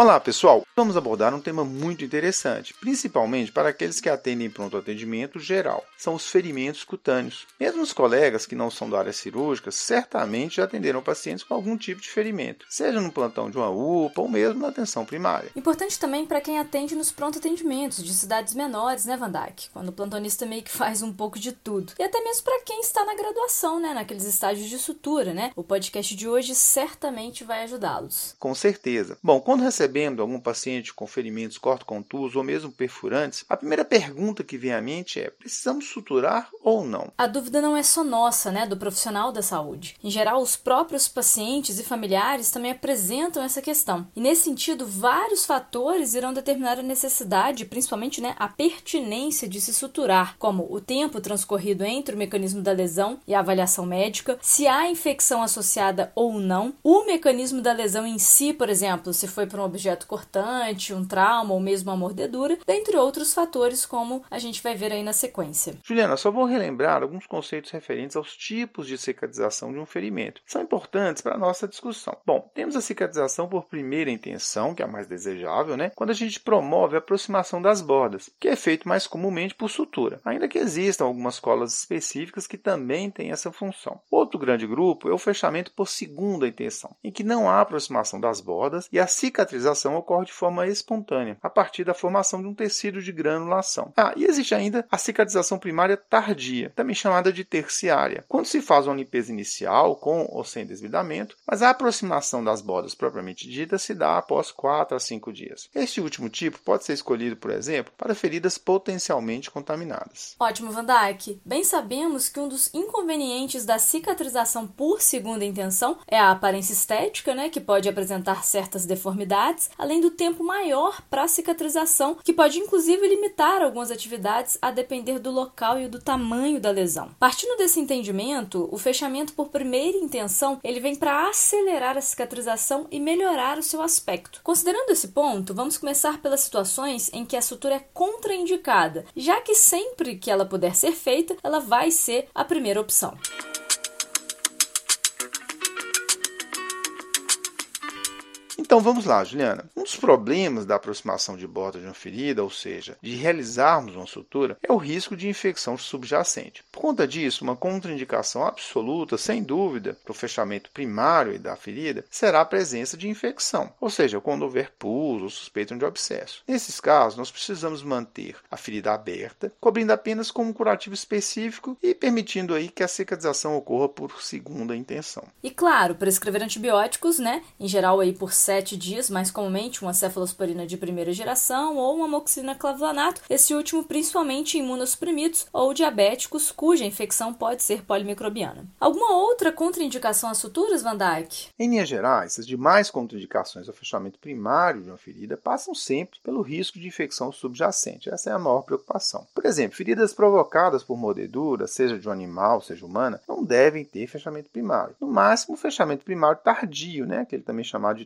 Olá pessoal, vamos abordar um tema muito interessante, principalmente para aqueles que atendem pronto atendimento geral, são os ferimentos cutâneos. Mesmo os colegas que não são da área cirúrgica certamente já atenderam pacientes com algum tipo de ferimento, seja no plantão de uma UPA ou mesmo na atenção primária. Importante também para quem atende nos pronto atendimentos de cidades menores, né, Van Dyke? Quando o plantonista meio que faz um pouco de tudo. E até mesmo para quem está na graduação, né, naqueles estágios de sutura, né? O podcast de hoje certamente vai ajudá-los. Com certeza. Bom, quando recebemos recebendo algum paciente com ferimentos cortocontusos ou mesmo perfurantes, a primeira pergunta que vem à mente é: precisamos suturar ou não? A dúvida não é só nossa, né, do profissional da saúde. Em geral, os próprios pacientes e familiares também apresentam essa questão. E nesse sentido, vários fatores irão determinar a necessidade, principalmente, né, a pertinência de se suturar, como o tempo transcorrido entre o mecanismo da lesão e a avaliação médica, se há infecção associada ou não, o mecanismo da lesão em si, por exemplo, se foi por um objeto cortante, um trauma ou mesmo uma mordedura, dentre outros fatores, como a gente vai ver aí na sequência. Juliana, só vou relembrar alguns conceitos referentes aos tipos de cicatrização de um ferimento. São importantes para a nossa discussão. Bom, temos a cicatrização por primeira intenção, que é a mais desejável, né? Quando a gente promove a aproximação das bordas, que é feito mais comumente por sutura, ainda que existam algumas colas específicas que também têm essa função. Outro grande grupo é o fechamento por segunda intenção, em que não há aproximação das bordas e a cicatrização cicatrização ocorre de forma espontânea, a partir da formação de um tecido de granulação. Ah, e existe ainda a cicatrização primária tardia, também chamada de terciária, quando se faz uma limpeza inicial, com ou sem desvidamento, mas a aproximação das bordas propriamente dita se dá após 4 a 5 dias. Este último tipo pode ser escolhido, por exemplo, para feridas potencialmente contaminadas. Ótimo, Van Dyke. Bem sabemos que um dos inconvenientes da cicatrização por segunda intenção é a aparência estética, né, que pode apresentar certas deformidades além do tempo maior para cicatrização, que pode inclusive limitar algumas atividades a depender do local e do tamanho da lesão. Partindo desse entendimento, o fechamento por primeira intenção ele vem para acelerar a cicatrização e melhorar o seu aspecto. Considerando esse ponto, vamos começar pelas situações em que a sutura é contraindicada, já que sempre que ela puder ser feita, ela vai ser a primeira opção. Então vamos lá, Juliana. Um dos problemas da aproximação de borda de uma ferida, ou seja, de realizarmos uma sutura, é o risco de infecção subjacente. Por conta disso, uma contraindicação absoluta, sem dúvida, para o fechamento primário da ferida será a presença de infecção, ou seja, quando houver pus ou suspeita de abscesso. Nesses casos, nós precisamos manter a ferida aberta, cobrindo apenas com um curativo específico e permitindo aí que a cicatrização ocorra por segunda intenção. E claro, prescrever antibióticos, né, em geral aí por 7 sete dias, mais comumente uma cefalosporina de primeira geração ou uma amoxicilina clavulanato, esse último principalmente em imunossuprimidos ou diabéticos cuja infecção pode ser polimicrobiana. Alguma outra contraindicação às suturas, Van Dyke? Em linhas gerais, as demais contraindicações ao fechamento primário de uma ferida passam sempre pelo risco de infecção subjacente. Essa é a maior preocupação. Por exemplo, feridas provocadas por mordedura, seja de um animal, seja humana, não devem ter fechamento primário. No máximo, fechamento primário tardio, né, aquele também chamado de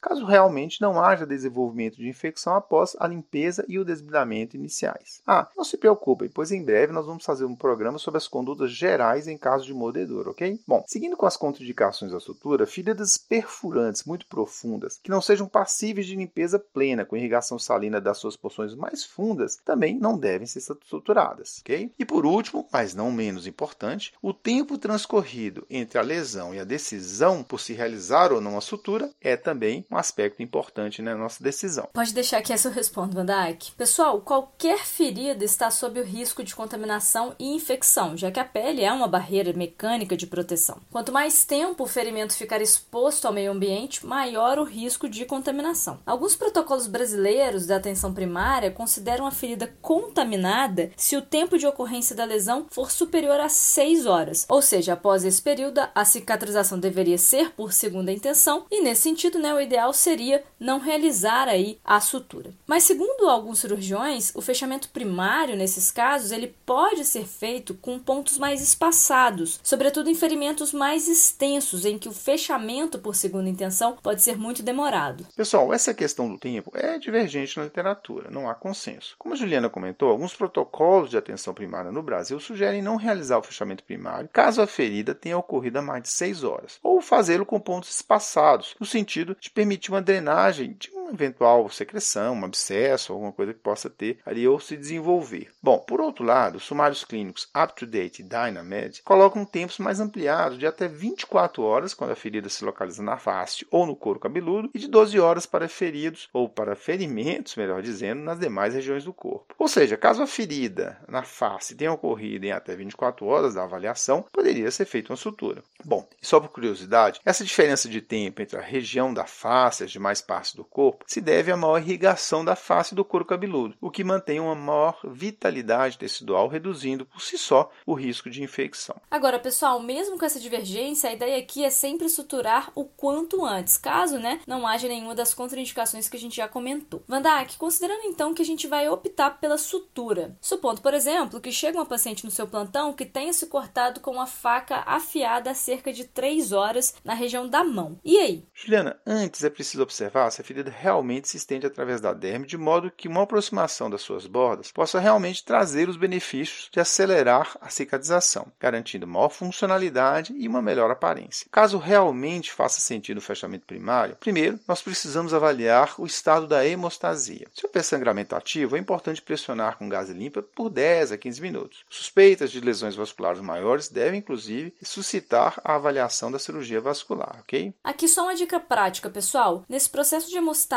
caso realmente não haja desenvolvimento de infecção após a limpeza e o desbridamento iniciais. Ah, não se preocupem, pois em breve nós vamos fazer um programa sobre as condutas gerais em caso de mordedor, ok? Bom, seguindo com as contraindicações da sutura, feridas perfurantes muito profundas, que não sejam passíveis de limpeza plena com irrigação salina das suas porções mais fundas, também não devem ser suturadas, ok? E por último, mas não menos importante, o tempo transcorrido entre a lesão e a decisão por se realizar ou não a sutura é também também um aspecto importante na nossa decisão. Pode deixar que essa eu respondo, Van Dyke. Pessoal, qualquer ferida está sob o risco de contaminação e infecção, já que a pele é uma barreira mecânica de proteção. Quanto mais tempo o ferimento ficar exposto ao meio ambiente, maior o risco de contaminação. Alguns protocolos brasileiros da atenção primária consideram a ferida contaminada se o tempo de ocorrência da lesão for superior a 6 horas, ou seja, após esse período, a cicatrização deveria ser por segunda intenção e, nesse sentido, né, o ideal seria não realizar aí a sutura. Mas segundo alguns cirurgiões, o fechamento primário nesses casos ele pode ser feito com pontos mais espaçados, sobretudo em ferimentos mais extensos em que o fechamento por segunda intenção pode ser muito demorado. Pessoal, essa questão do tempo é divergente na literatura, não há consenso. Como a Juliana comentou, alguns protocolos de atenção primária no Brasil sugerem não realizar o fechamento primário caso a ferida tenha ocorrido há mais de 6 horas, ou fazê-lo com pontos espaçados, no sentido de permitir uma drenagem de uma eventual secreção, um abscesso, alguma coisa que possa ter ali ou se desenvolver. Bom, por outro lado, os sumários clínicos UpToDate e Dynamed colocam tempos mais ampliados de até 24 horas quando a ferida se localiza na face ou no couro cabeludo e de 12 horas para feridos ou para ferimentos, melhor dizendo, nas demais regiões do corpo. Ou seja, caso a ferida na face tenha ocorrido em até 24 horas da avaliação, poderia ser feita uma sutura. Bom, e só por curiosidade, essa diferença de tempo entre a região da face e as demais partes do corpo se deve à maior irrigação da face do couro cabeludo, o que mantém uma maior vitalidade tecidual, reduzindo por si só o risco de infecção. Agora, pessoal, mesmo com essa divergência, a ideia aqui é sempre suturar o quanto antes, caso né, não haja nenhuma das contraindicações que a gente já comentou. Vandak, considerando então que a gente vai optar pela sutura, supondo, por exemplo, que chega uma paciente no seu plantão que tenha se cortado com uma faca afiada há cerca de 3 horas na região da mão. E aí? Juliana, antes é preciso observar se a ferida realmente se estende através da derme, de modo que uma aproximação das suas bordas possa realmente trazer os benefícios de acelerar a cicatrização, garantindo maior funcionalidade e uma melhor aparência. Caso realmente faça sentido o fechamento primário, primeiro nós precisamos avaliar o estado da hemostasia. Se houver sangramento ativo, é importante pressionar com gás limpa por 10 a 15 minutos. Suspeitas de lesões vasculares maiores devem, inclusive, suscitar a avaliação da cirurgia vascular, ok? Aqui só uma dica prática, pessoal. Nesse processo de hemostasia,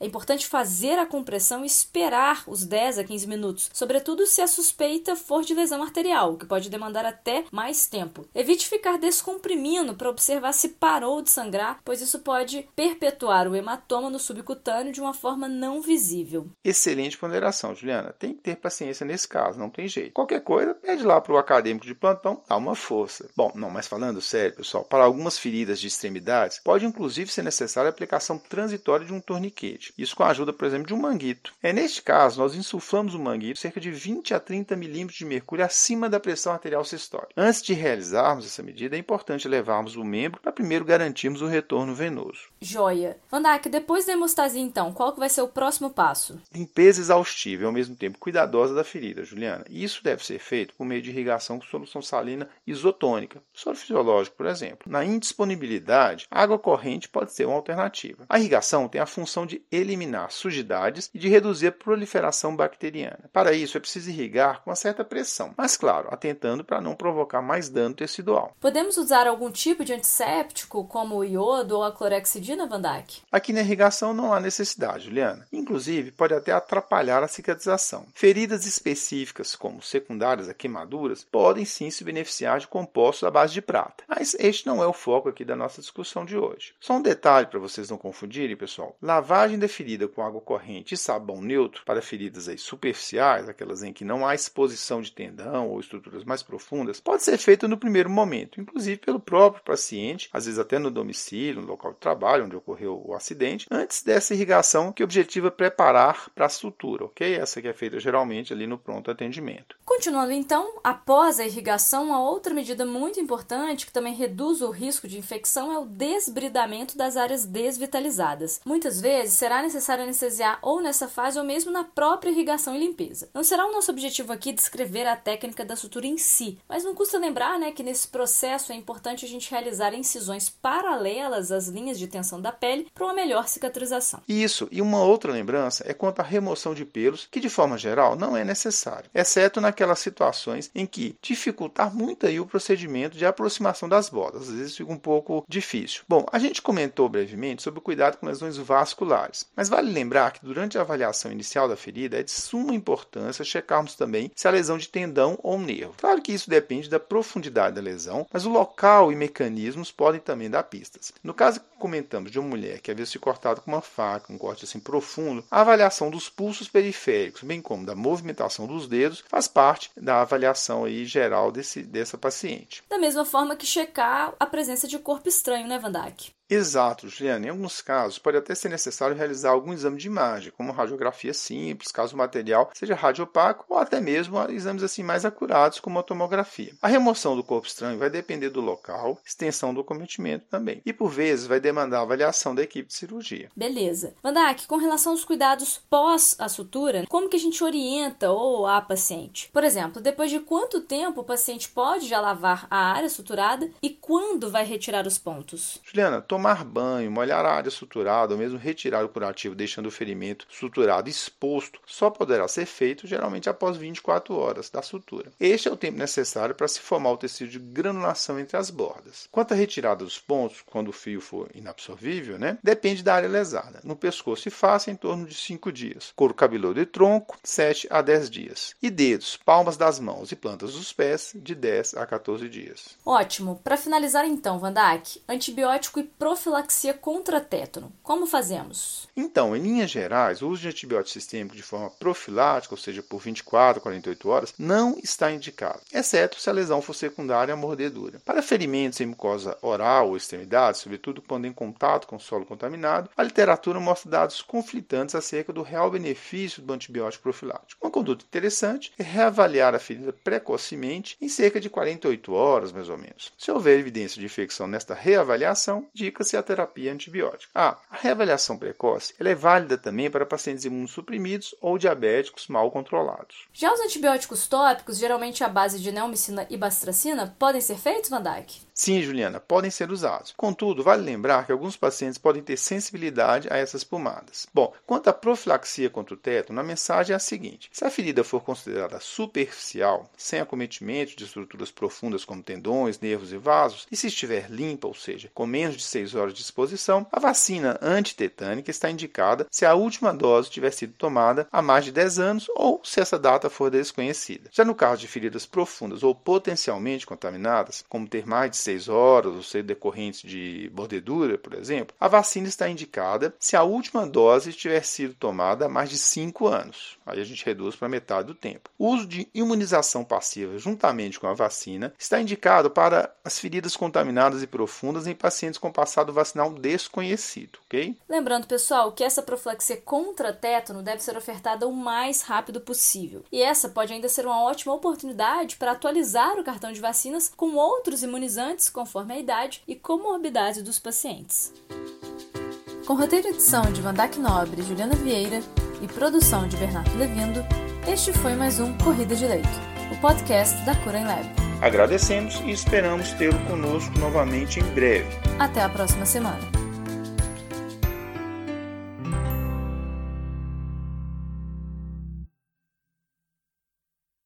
é importante fazer a compressão e esperar os 10 a 15 minutos, sobretudo se a suspeita for de lesão arterial, que pode demandar até mais tempo. Evite ficar descomprimindo para observar se parou de sangrar, pois isso pode perpetuar o hematoma no subcutâneo de uma forma não visível. Excelente ponderação, Juliana. Tem que ter paciência nesse caso, não tem jeito. Qualquer coisa, pede lá para o acadêmico de plantão, dá uma força. Bom, não, mas falando sério, pessoal, para algumas feridas de extremidades, pode inclusive ser necessária a aplicação transitória de um torniquete. Isso com a ajuda, por exemplo, de um manguito. É neste caso, nós insuflamos o manguito cerca de 20 a 30 milímetros de mercúrio acima da pressão arterial sistólica. Antes de realizarmos essa medida, é importante levarmos o membro para primeiro garantirmos o retorno venoso. Joia. Vandak, depois da hemostasia, então, qual que vai ser o próximo passo? Limpeza exaustiva e ao mesmo tempo cuidadosa da ferida, Juliana. E isso deve ser feito por meio de irrigação com solução salina isotônica, soro fisiológico, por exemplo. Na indisponibilidade, água corrente pode ser uma alternativa. A irrigação tem a função de eliminar sujidades e de reduzir a proliferação bacteriana. Para isso, é preciso irrigar com uma certa pressão, mas claro, atentando para não provocar mais dano tecidual. Podemos usar algum tipo de antisséptico, como o iodo ou a clorexidina, Van Dyke? Aqui na irrigação não há necessidade, Juliana. Inclusive, pode até atrapalhar a cicatrização. Feridas específicas, como secundárias a queimaduras, podem sim se beneficiar de compostos à base de prata. Mas este não é o foco aqui da nossa discussão de hoje. Só um detalhe para vocês não confundirem, pessoal. Lavagem da ferida com água corrente e sabão neutro para feridas aí superficiais, aquelas em que não há exposição de tendão ou estruturas mais profundas, pode ser feita no primeiro momento, inclusive pelo próprio paciente, às vezes até no domicílio, no local de trabalho onde ocorreu o acidente, antes dessa irrigação que objetiva preparar para a sutura, ok? Essa que é feita geralmente ali no pronto atendimento. Continuando então, após a irrigação, uma outra medida muito importante que também reduz o risco de infecção é o desbridamento das áreas desvitalizadas. Muitas vezes será necessário anestesiar ou nessa fase ou mesmo na própria irrigação e limpeza. Não será o nosso objetivo aqui descrever a técnica da sutura em si, mas não custa lembrar né, que nesse processo é importante a gente realizar incisões paralelas às linhas de tensão da pele para uma melhor cicatrização. Isso, e uma outra lembrança é quanto à remoção de pelos, que de forma geral não é necessário, exceto naquelas situações em que dificultar muito aí o procedimento de aproximação das bordas, às vezes fica um pouco difícil. Bom, a gente comentou brevemente sobre o cuidado com lesões vasculares, mas vale lembrar que durante a avaliação inicial da ferida é de suma importância checarmos também se há lesão de tendão ou nervo. Claro que isso depende da profundidade da lesão, mas o local e mecanismos podem também dar pistas. No caso que comentamos de uma mulher que havia se cortado com uma faca, um corte assim profundo, a avaliação dos pulsos periféricos, bem como da movimentação dos dedos, faz parte da avaliação aí geral desse, dessa paciente. Da mesma forma que checar a presença de corpo estranho, né, Van Dyke? Exato, Juliana. Em alguns casos, pode até ser necessário realizar algum exame de imagem, como radiografia simples, caso o material seja radiopaco, ou até mesmo exames assim mais acurados, como a tomografia. A remoção do corpo estranho vai depender do local, extensão do cometimento também, e por vezes vai demandar avaliação da equipe de cirurgia. Beleza. Vandak, com relação aos cuidados pós a sutura, como que a gente orienta ou a paciente? Por exemplo, depois de quanto tempo o paciente pode já lavar a área suturada e quando vai retirar os pontos? Juliana, tomar banho, molhar a área suturada ou mesmo retirar o curativo deixando o ferimento suturado exposto só poderá ser feito geralmente após 24 horas da sutura. Este é o tempo necessário para se formar o tecido de granulação entre as bordas. Quanto à retirada dos pontos, quando o fio for inabsorvível, né, depende da área lesada. No pescoço e face, em torno de 5 dias. Couro cabeludo e tronco, 7 a 10 dias. E dedos, palmas das mãos e plantas dos pés, de 10 a 14 dias. Ótimo. Para finalizar então, Vandak, antibiótico e profilaxia contra tétano. Como fazemos? Então, em linhas gerais, o uso de antibiótico sistêmico de forma profilática, ou seja, por 24 a 48 horas, não está indicado, exceto se a lesão for secundária à mordedura. Para ferimentos em mucosa oral ou extremidades, sobretudo quando em contato com solo contaminado, a literatura mostra dados conflitantes acerca do real benefício do antibiótico profilático. Uma conduta interessante é reavaliar a ferida precocemente em cerca de 48 horas, mais ou menos. Se houver evidência de infecção nesta reavaliação, indica-se a terapia antibiótica. Ah, a reavaliação precoce é válida também para pacientes imunossuprimidos ou diabéticos mal controlados. Já os antibióticos tópicos, geralmente à base de neomicina e bastracina, podem ser feitos, Van? Sim, Juliana, podem ser usados. Contudo, vale lembrar que alguns pacientes podem ter sensibilidade a essas pomadas. Bom, quanto à profilaxia contra o tétano, a mensagem é a seguinte: se a ferida for considerada superficial, sem acometimento de estruturas profundas como tendões, nervos e vasos, e se estiver limpa, ou seja, com menos de 6 horas de exposição, a vacina antitetânica está indicada se a última dose tiver sido tomada há mais de 10 anos ou se essa data for desconhecida. Já no caso de feridas profundas ou potencialmente contaminadas, como ter mais de 6 horas ou ser decorrentes de mordedura, por exemplo, a vacina está indicada se a última dose tiver sido tomada há mais de 5 anos. Aí a gente reduz para metade do tempo. O uso de imunização passiva juntamente com a vacina está indicado para as feridas contaminadas e profundas em pacientes com passado vacinal desconhecido, ok? Lembrando, pessoal, que essa profilaxia contra tétano deve ser ofertada o mais rápido possível. E essa pode ainda ser uma ótima oportunidade para atualizar o cartão de vacinas com outros imunizantes conforme a idade e comorbidade dos pacientes. Com roteiro e edição de Vandac Nobre e Juliana Vieira e produção de Bernardo Levindo, este foi mais um Corrida de Leito, o podcast da Cura em Lab. Agradecemos e esperamos tê-lo conosco novamente em breve. Até a próxima semana.